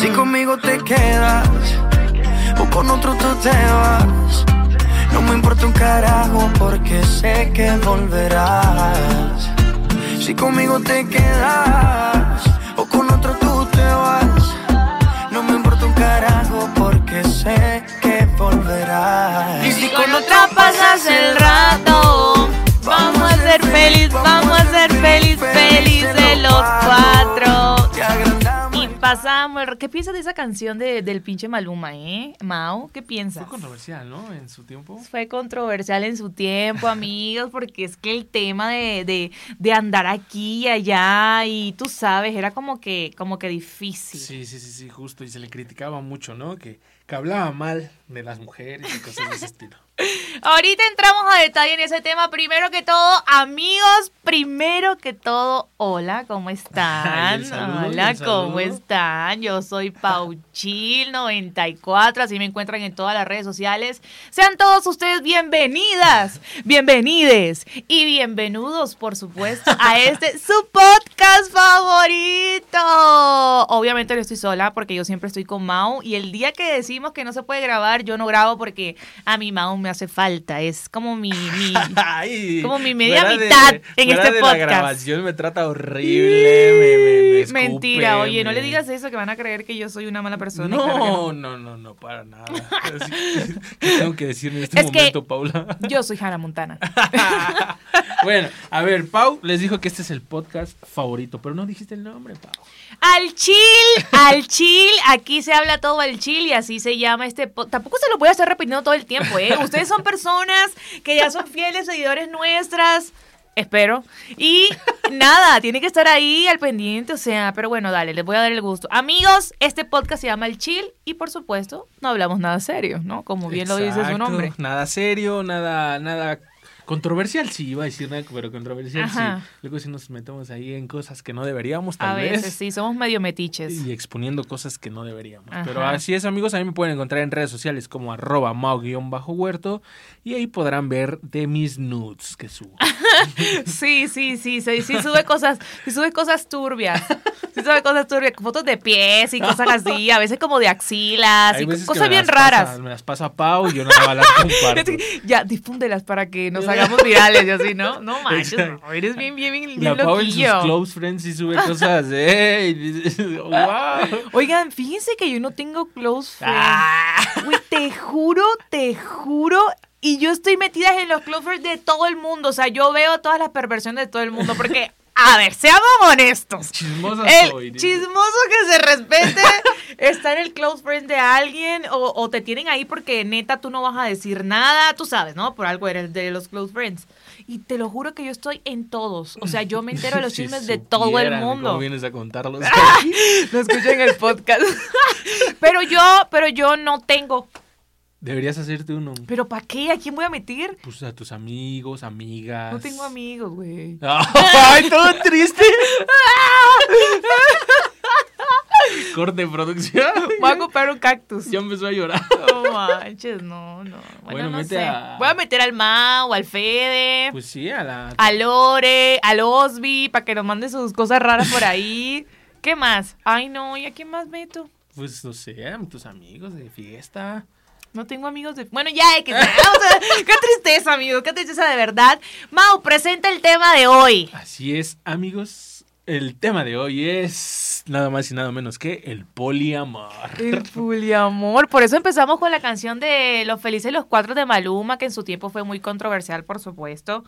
Si conmigo te quedas o con otro tú te vas. No me importa un carajo porque sé que volverás. Si conmigo te quedas o con otro tú te vas. No me importa un carajo porque sé que volverás. Y si con otra pasas el rato, vamos a ser feliz, vamos a ser feliz, felices los cuatro. Pasamos. ¿Qué piensas de esa canción de, del pinche Maluma, eh? Mao, ¿qué piensas? Fue controversial, ¿no? En su tiempo. Fue controversial en su tiempo, amigos, porque es que el tema de, de, de andar aquí y allá, y tú sabes, era como que, como que difícil. Sí, sí, sí, sí, justo. Y se le criticaba mucho, ¿no? Que, que hablaba mal de las mujeres y cosas de ese estilo. Ahorita entramos a detalle en ese tema. Primero que todo, amigos, primero que todo, hola, ¿cómo están? saludo, hola. ¿cómo están? Yo soy Pauchil94, así me encuentran en todas las redes sociales. Sean todos ustedes bienvenidas, bienvenides y bienvenidos, por supuesto, a este su podcast favorito. Obviamente no estoy sola porque yo siempre estoy con Mau y el día que decimos que no se puede grabar, yo no grabo porque a mi Mau me hace falta. Es como mi, mi, Ay, Como mi media de- mitad en este de podcast. La grabación me trata horrible. me, me, me escupe, Mentira, oye, no le digas eso que van a creer que yo soy una mala persona. claro No, no, no, no, para nada. ¿Qué tengo que decir en este Es que- momento, Paula? Yo soy Hannah Montana. bueno, a ver, Pau les dijo que este es el podcast favorito, pero no dijiste el nombre, Pau. Al chill, al chill, aquí se habla todo al chill y así se llama este po- Tampoco se lo voy a estar repitiendo todo el tiempo, ¿eh? Ustedes son personas que ya son fieles seguidores nuestras. Espero. Y nada, tiene que estar ahí al pendiente, o sea, pero bueno, dale, les voy a dar el gusto. Amigos, este podcast se llama El Chill y por supuesto no hablamos nada serio, ¿no? Como bien lo dice su nombre. Nada serio, nada, nada controversial, sí, iba a decir nada, pero controversial, Ajá. sí. Luego si nos metemos ahí en cosas que no deberíamos, tal A vez. veces sí, somos medio metiches. Y exponiendo cosas que no deberíamos. Ajá. Pero así es, amigos. A mí me pueden encontrar en redes sociales como arroba mau-huerto. Y ahí podrán ver de mis nudes que subo. Sí, sí, sí, sí, sí sube cosas, sí sube cosas turbias. Sí sube cosas turbias, fotos de pies y cosas así, a veces como de axilas Hay y cosas bien raras. pasa- me las pasa Pau y yo más las comparto. Ya, difúndelas para que nos hagamos virales y así, ¿no? No manches, no, eres bien, bien, bien, bien La Pau en sus close friends y sube cosas dices, wow. Oigan, fíjense que yo no tengo close friends. Ah. Güey, te juro, te juro. Y yo estoy metida en los close friends de todo el mundo. O sea, yo veo todas las perversiones de todo el mundo. Porque, a ver, seamos honestos. Chismosa. El chismoso que se respete está en el close friend de alguien o, o te tienen ahí porque neta tú no vas a decir nada, tú sabes, ¿no? Por algo eres de los close friends. Y te lo juro que yo estoy en todos. O sea, yo me entero de los Si chismes de todo el mundo. ¿Cómo vienes a contarlos? Lo escuché en el podcast. pero yo, pero yo no tengo. Deberías hacerte uno. ¿Pero para qué? ¿A quién voy a meter? Pues a tus amigos, amigas. No tengo amigos, güey. ¡Ay, todo triste! Corte producción. Voy a comprar un cactus. Ya empezó a llorar. No manches, no, no. Bueno, Bueno, no mete sé. a- Voy a meter al Mau, al Fede. Pues sí, a la. a Lore, al Osby, para que nos mande sus cosas raras por ahí. ¿Qué más? Ay, no, ¿y a quién más meto? Pues no sé, a tus amigos de fiesta. No tengo amigos de... Bueno, ya, X. vamos a- Qué tristeza, amigo, qué tristeza de verdad. Mau, presenta el tema de hoy. Así es, amigos. El tema de hoy es nada más y nada menos que el poliamor. El poliamor. Por eso empezamos con la canción de Los Felices los Cuatro de Maluma, que en su tiempo fue muy controversial, por supuesto.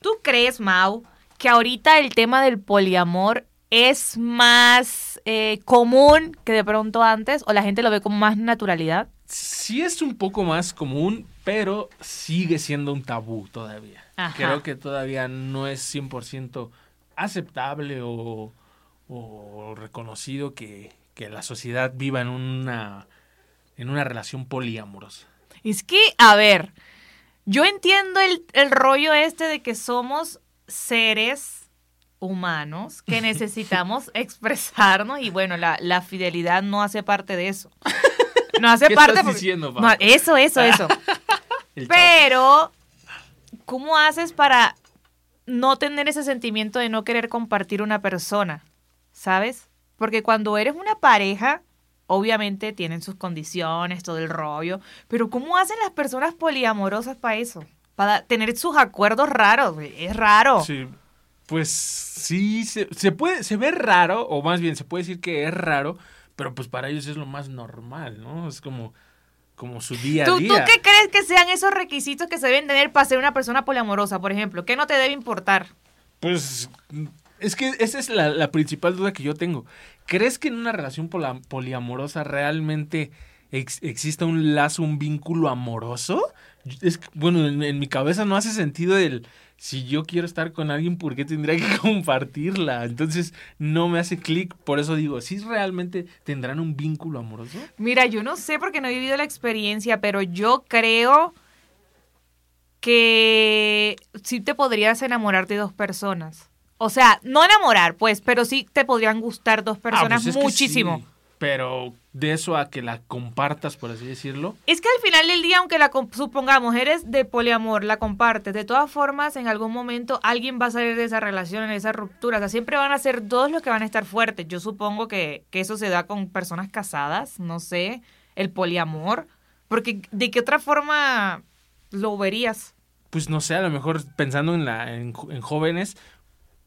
¿Tú crees, Mau, que ahorita el tema del poliamor es más eh, común que de pronto antes? ¿O la gente lo ve con más naturalidad? Sí es un poco más común, pero sigue siendo un tabú todavía. Ajá. Creo que todavía no es 100% aceptable o, o reconocido que, que la sociedad viva en una, en una relación poliamorosa. Es que, a ver, yo entiendo el, el rollo este de que somos seres humanos que necesitamos expresarnos y bueno, la, la fidelidad no hace parte de eso. No hace ¿Qué parte estás porque- diciendo? No, eso, eso, eso. Pero, ¿cómo haces para no tener ese sentimiento de no querer compartir una persona? ¿Sabes? Porque cuando eres una pareja, obviamente tienen sus condiciones, todo el rollo, pero ¿cómo hacen las personas poliamorosas para eso? Para tener sus acuerdos raros, es raro. Sí, pues sí, se, se puede, se ve raro, o más bien se puede decir que es raro, pero pues para ellos es lo más normal, ¿no? Es como, como su día a ¿Tú, día. ¿Tú qué crees que sean esos requisitos que se deben tener para ser una persona poliamorosa, por ejemplo? ¿Qué no te debe importar? Pues es que esa es la, la principal duda que yo tengo. ¿Crees que en una relación poliamorosa realmente ex- exista un lazo, un vínculo amoroso? Es bueno, en, en mi cabeza no hace sentido el si yo quiero estar con alguien, ¿por qué tendría que compartirla? Entonces no me hace clic, por eso digo, ¿sí realmente tendrán un vínculo amoroso? Mira, yo no sé porque no he vivido la experiencia, pero yo creo que sí te podrías enamorar de dos personas. O sea, no enamorar, pues, pero sí te podrían gustar dos personas Ah, pues es que muchísimo. sí, pero de eso a que la compartas, por así decirlo. Es que al final del día, aunque la supongamos eres de poliamor, la compartes, de todas formas, en algún momento alguien va a salir de esa relación, en esa ruptura. O sea, siempre van a ser dos los que van a estar fuertes. Yo supongo que, que eso se da con personas casadas, no sé, el poliamor. Porque de qué otra forma lo verías. pues no sé, a lo mejor pensando en la en jóvenes,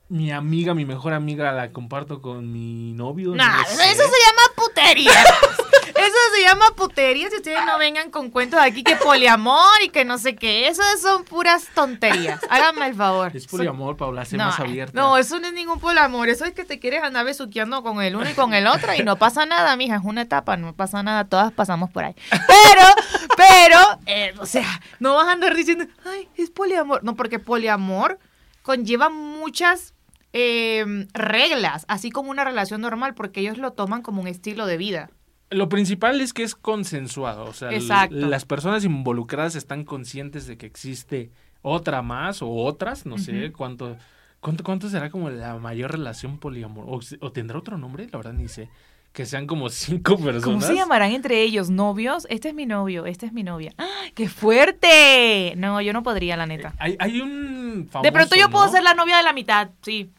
mi amiga, mi mejor amiga la comparto con mi novio. no eso se llama putería. eso se llama putería. Si ustedes no vengan con cuentos aquí que poliamor y que no sé qué. Eso son puras tonterías. Háganme el favor. Es poliamor, Paula, sé no, más abierta. No, eso no es ningún poliamor. Eso es que te quieres andar besuqueando con el uno y con el otro y no pasa nada, mija. Es una etapa, no pasa nada. Todas pasamos por ahí. Pero, pero, eh, o sea, no vas a andar diciendo, ay, es poliamor. No, porque poliamor conlleva muchas eh, reglas, así como una relación normal, porque ellos lo toman como un estilo de vida. Lo principal es que es consensuado, o sea, las personas involucradas están conscientes de que existe otra más o otras, no sé cuánto, cuánto, cuánto será como la mayor relación poliamor, o, tendrá otro nombre, la verdad ni sé, que sean como cinco personas. ¿Cómo se llamarán entre ellos? ¿Novios? Este es mi novio, esta es mi novia. ¡Ah, ¡Qué fuerte! No, yo no podría, la neta. Hay, hay un famoso, De pronto yo puedo ser la novia de la mitad, sí.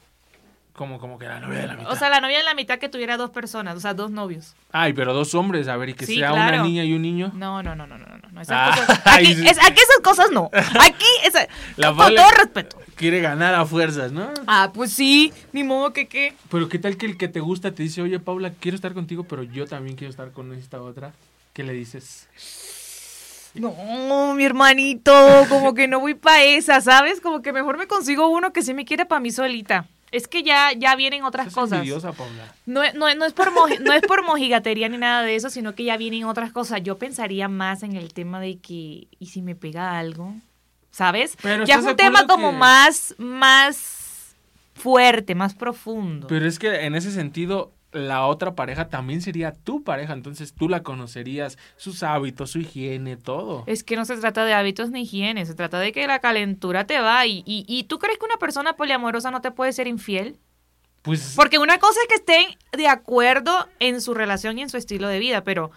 Como, como que la novia de la mitad. O sea, la novia de la mitad que tuviera dos personas, o sea, dos novios. Ay, pero dos hombres, a ver, y que Sí, sea claro. una niña y un niño. No, no, no, no, no, no. no, Esas Ah, cosas, aquí, es- aquí esas cosas no. Aquí, esa, La con Vale- todo respeto. Quiere ganar a fuerzas, ¿no? Ah, pues sí, ni modo que qué. Pero qué tal que el que te gusta te dice, oye, Paula, quiero estar contigo, pero yo también quiero estar con esta otra. ¿Qué le dices? No, mi hermanito, como que no voy pa' esa, ¿sabes? Como que mejor me consigo uno que sí me quiere pa' mí solita. Es que ya, ya vienen otras cosas. Paula. No, es- no, es- no es por moji- no es por mojigatería ni nada de eso, sino que ya vienen otras cosas. Yo pensaría más en el tema de que, ¿y si me pega algo? ¿Sabes? Pero ya es ¿estás de un tema como que- más, más fuerte, más profundo. Pero es que en ese sentido, la otra pareja también sería tu pareja, entonces tú la conocerías, sus hábitos, su higiene, todo. Es que no se trata de hábitos ni higiene, se trata de que la calentura te va. Y, y, y tú crees que una persona poliamorosa no te puede ser infiel? Pues Porque una cosa es que estén de acuerdo en su relación y en su estilo de vida, pero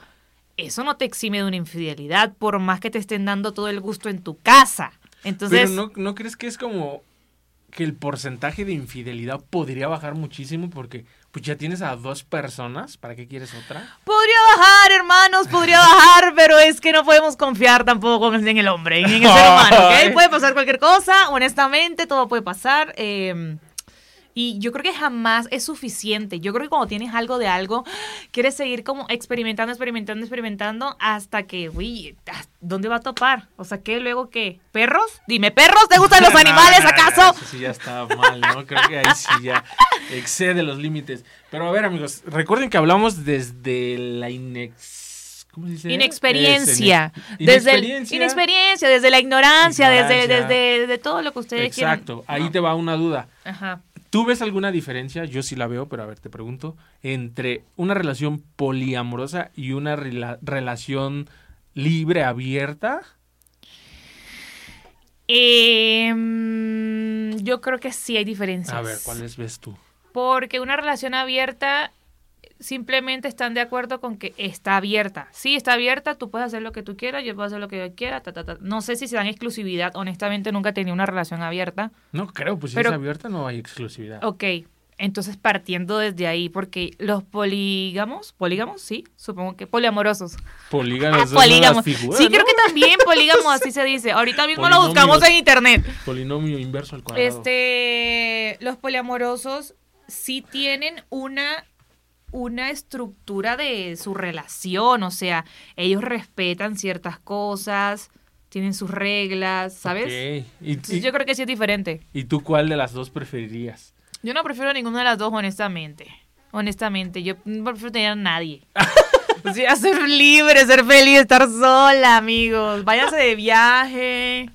eso no te exime de una infidelidad, por más que te estén dando todo el gusto en tu casa. Entonces, Pero no, ¿no crees que es como que el porcentaje de infidelidad podría bajar muchísimo porque pues ya tienes a dos personas, ¿para qué quieres otra? podría bajar, hermanos, podría bajar, pero es que no podemos confiar tampoco en el hombre, en el ser humano. ¿ok? Puede pasar cualquier cosa, honestamente, todo puede pasar. eh, y yo creo que jamás es suficiente. Yo creo que cuando tienes algo de algo, quieres seguir como experimentando, experimentando, experimentando hasta que, uy, ¿dónde va a topar? O sea, ¿qué luego qué? ¿Perros? Dime, ¿perros? ¿Te gustan los animales no, no, acaso? Eso sí ya está mal, ¿no? Creo que ahí sí ya excede los límites. Pero a ver, amigos, recuerden que hablamos desde la inex... ¿Cómo se dice? Inexperiencia. Es, inex- Desde el- inexperiencia. desde la ignorancia, Desde, Ignorancia. desde, desde todo lo que ustedes quieran. Exacto, ahí te va una duda. Ajá. ¿Tú ves alguna diferencia? Yo sí la veo, pero a ver, te pregunto. Entre una relación poliamorosa y una rela- relación libre, abierta. Eh, yo creo que sí hay diferencias. A ver, ¿cuáles ves tú? Porque una relación abierta simplemente están de acuerdo con que está abierta. Sí, está abierta, tú puedes hacer lo que tú quieras, yo puedo hacer lo que yo quiera. ta, ta, ta. No sé si se dan exclusividad, honestamente nunca he tenido una relación abierta. No creo, pues si es abierta no hay exclusividad. Ok, Entonces, partiendo desde ahí, porque los polígamos, polígamos, sí, supongo que poliamorosos. Polígamos. Ah, son nuevas polígamos. figuras, Sí, ¿no? creo que también polígamos, así se dice. Ahorita mismo lo buscamos en internet. Polinomio inverso al cuadrado. Este, los poliamorosos sí tienen una una estructura de su relación, o sea, ellos respetan ciertas cosas, tienen sus reglas, ¿sabes? Ok. ¿Y, Entonces, y- yo creo que sí es diferente. y tú cuál de las dos preferirías? Yo no prefiero ninguna de las dos, honestamente. Honestamente, yo no prefiero tener a nadie. O sea, ser libre, ser feliz, estar sola, amigos. Váyanse de viaje,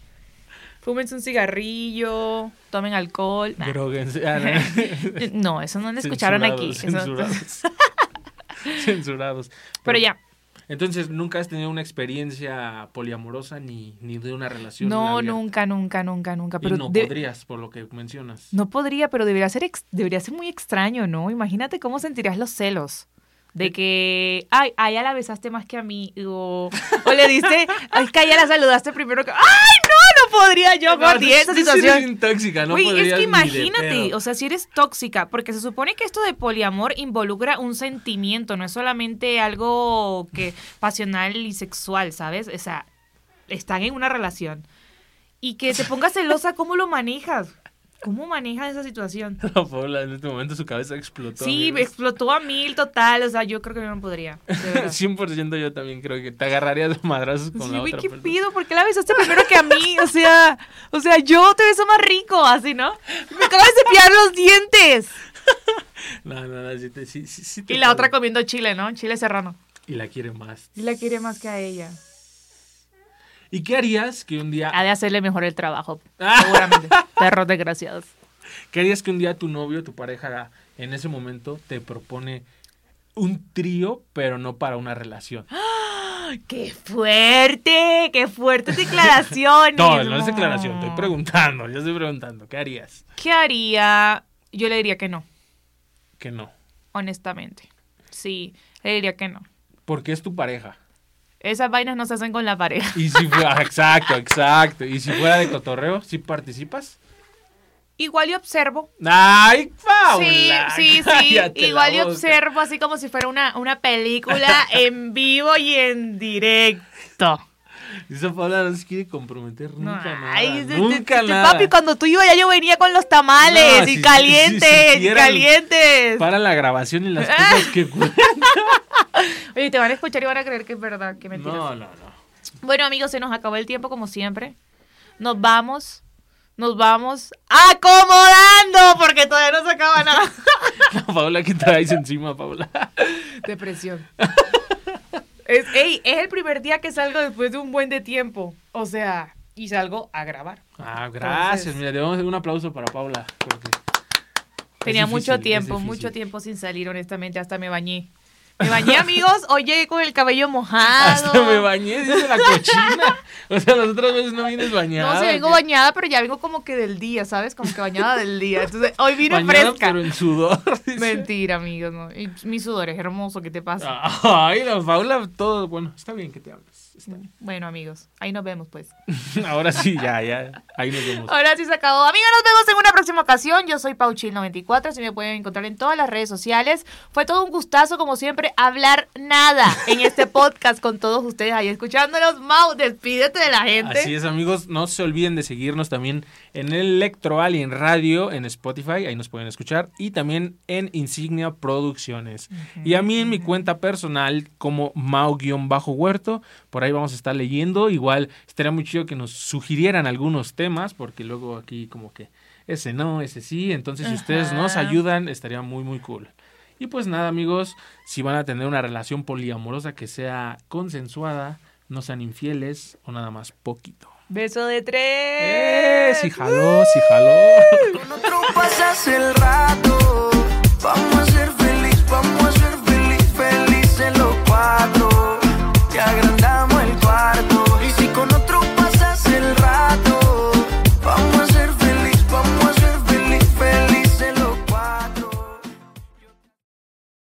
fúmense un cigarrillo, tomen alcohol. Nah. Droguense. Ah, no. No, eso no lo escucharon aquí. Eso- Censurados. Censurados. Pero ya, Entonces, ¿nunca has tenido una experiencia poliamorosa ni, ni de una relación? no, nunca, nunca, nunca, nunca. Y Pero no de- podrías, por lo que mencionas. No podría, pero debería ser, ex- debería ser muy extraño, ¿no? Imagínate cómo sentirías los celos. De que, ay, a ella la besaste más que a mí. O, o le diste, es que a ella la saludaste primero que. ¡Ay, no! No podría yo, No, Gordy, esa situación. tóxica, no Güey, es que imagínate, o sea, si eres tóxica, porque se supone que esto de poliamor involucra un sentimiento, no es solamente algo que pasional y sexual, ¿sabes? O sea, están en una relación. Y que te pongas celosa, ¿cómo lo manejas? ¿Cómo manejas esa situación? La Paula en este momento su cabeza explotó. Sí, amigos. explotó a mil total, o sea, yo creo que yo no podría. de verdad. 100% yo también creo que te agarrarías de madrazos con Sí, la otra ¿qué persona. pido? ¿Por qué la besaste primero que a mí? O sea, o sea, yo te beso más rico, así, ¿no? Me acabo de cepillar los dientes. No, no, no, sí, te- sí, sí, sí te Y la otra comiendo chile, ¿no? Chile serrano. Y la quiere más. Y la quiere más que a ella. ¿Y qué harías que un día... Ha de hacerle mejor el trabajo, Ah. seguramente. Perros desgraciados. ¿Qué harías que un día tu novio, tu pareja, en ese momento te propone un trío, pero no para una relación? ¡Qué fuerte! ¡Qué fuertes declaraciones! No, no es declaración, estoy preguntando, yo estoy preguntando, ¿qué harías? ¿Qué haría? Yo le diría que no, Que no. honestamente. Sí, le diría que no. Porque es tu pareja. Esas vainas no se hacen con la pareja. Y si fuera, exacto, exacto. Y si fuera de cotorreo, ¿sí participas? Igual y observo. ¡Ay, Paula! Sí, sí, sí. Igual y observo así como si fuera una, una película en vivo y en directo. Esa Paula no se quiere comprometer No, nunca nada. ay, de- de- nunca de- nada. Papi, cuando tú ibas ya yo venía con los tamales No, y si- calientes, si y calientes. Para la grabación y las cosas que cuentan. Oye, te van a escuchar y van a creer que es verdad, que mentiras. No, no, no. Bueno, amigos, se nos acabó el tiempo como siempre. Nos vamos. Nos vamos acomodando porque todavía no se acaba nada. La Paula, ¿qué traes encima, Paula? Depresión. es, ey, es el primer día que salgo después de un buen de tiempo. O sea, y salgo a grabar. Ah, gracias. Entonces- Mira, a dar un aplauso para Paula. porque Tenía mucho tiempo, mucho tiempo sin salir, honestamente. Hasta me bañé. Me bañé, amigos. Hoy llegué con el cabello mojado. Hasta me bañé, dice la cochina. O sea, las otras veces no vienes bañada. No, sí, vengo bañada, pero ya vengo como que del día, ¿sabes? Como que bañada del día. Entonces, hoy vine Bañada, fresca. pero en sudor. dice. Mentira, amigos. No. Y mi sudor es hermoso. ¿Qué te pasa? Ay, la Paula, todo. Bueno, está bien que te hables. Está bien. Bueno, amigos, ahí nos vemos, pues. Ahora sí, ya, ya. Ahí nos vemos. Ahora sí se acabó. Amigos, nos vemos en una próxima ocasión. Yo soy Pauchil94. Si me pueden encontrar en todas las redes sociales. Fue todo un gustazo, como siempre, hablar nada en este podcast con todos ustedes ahí escuchándolos. Mau, despídete de la gente. Así es, amigos. No se olviden de seguirnos también en el Electro Alien Radio en Spotify. Ahí nos pueden escuchar. Y también en Insignia Producciones. Y a mí en mi cuenta personal como Mau-Huerto. Por ahí vamos a estar leyendo. Igual estaría muy chido que nos sugirieran algunos temas. Porque luego aquí como que ese no, ese sí. Entonces si ustedes nos ayudan estaría muy muy cool. Y pues nada amigos, si van a tener una relación poliamorosa que sea consensuada, no sean infieles o nada más poquito. Beso de tres. ¡Eh! Sí jaló, sí jaló. Con otro pasas el rato, vamos a ser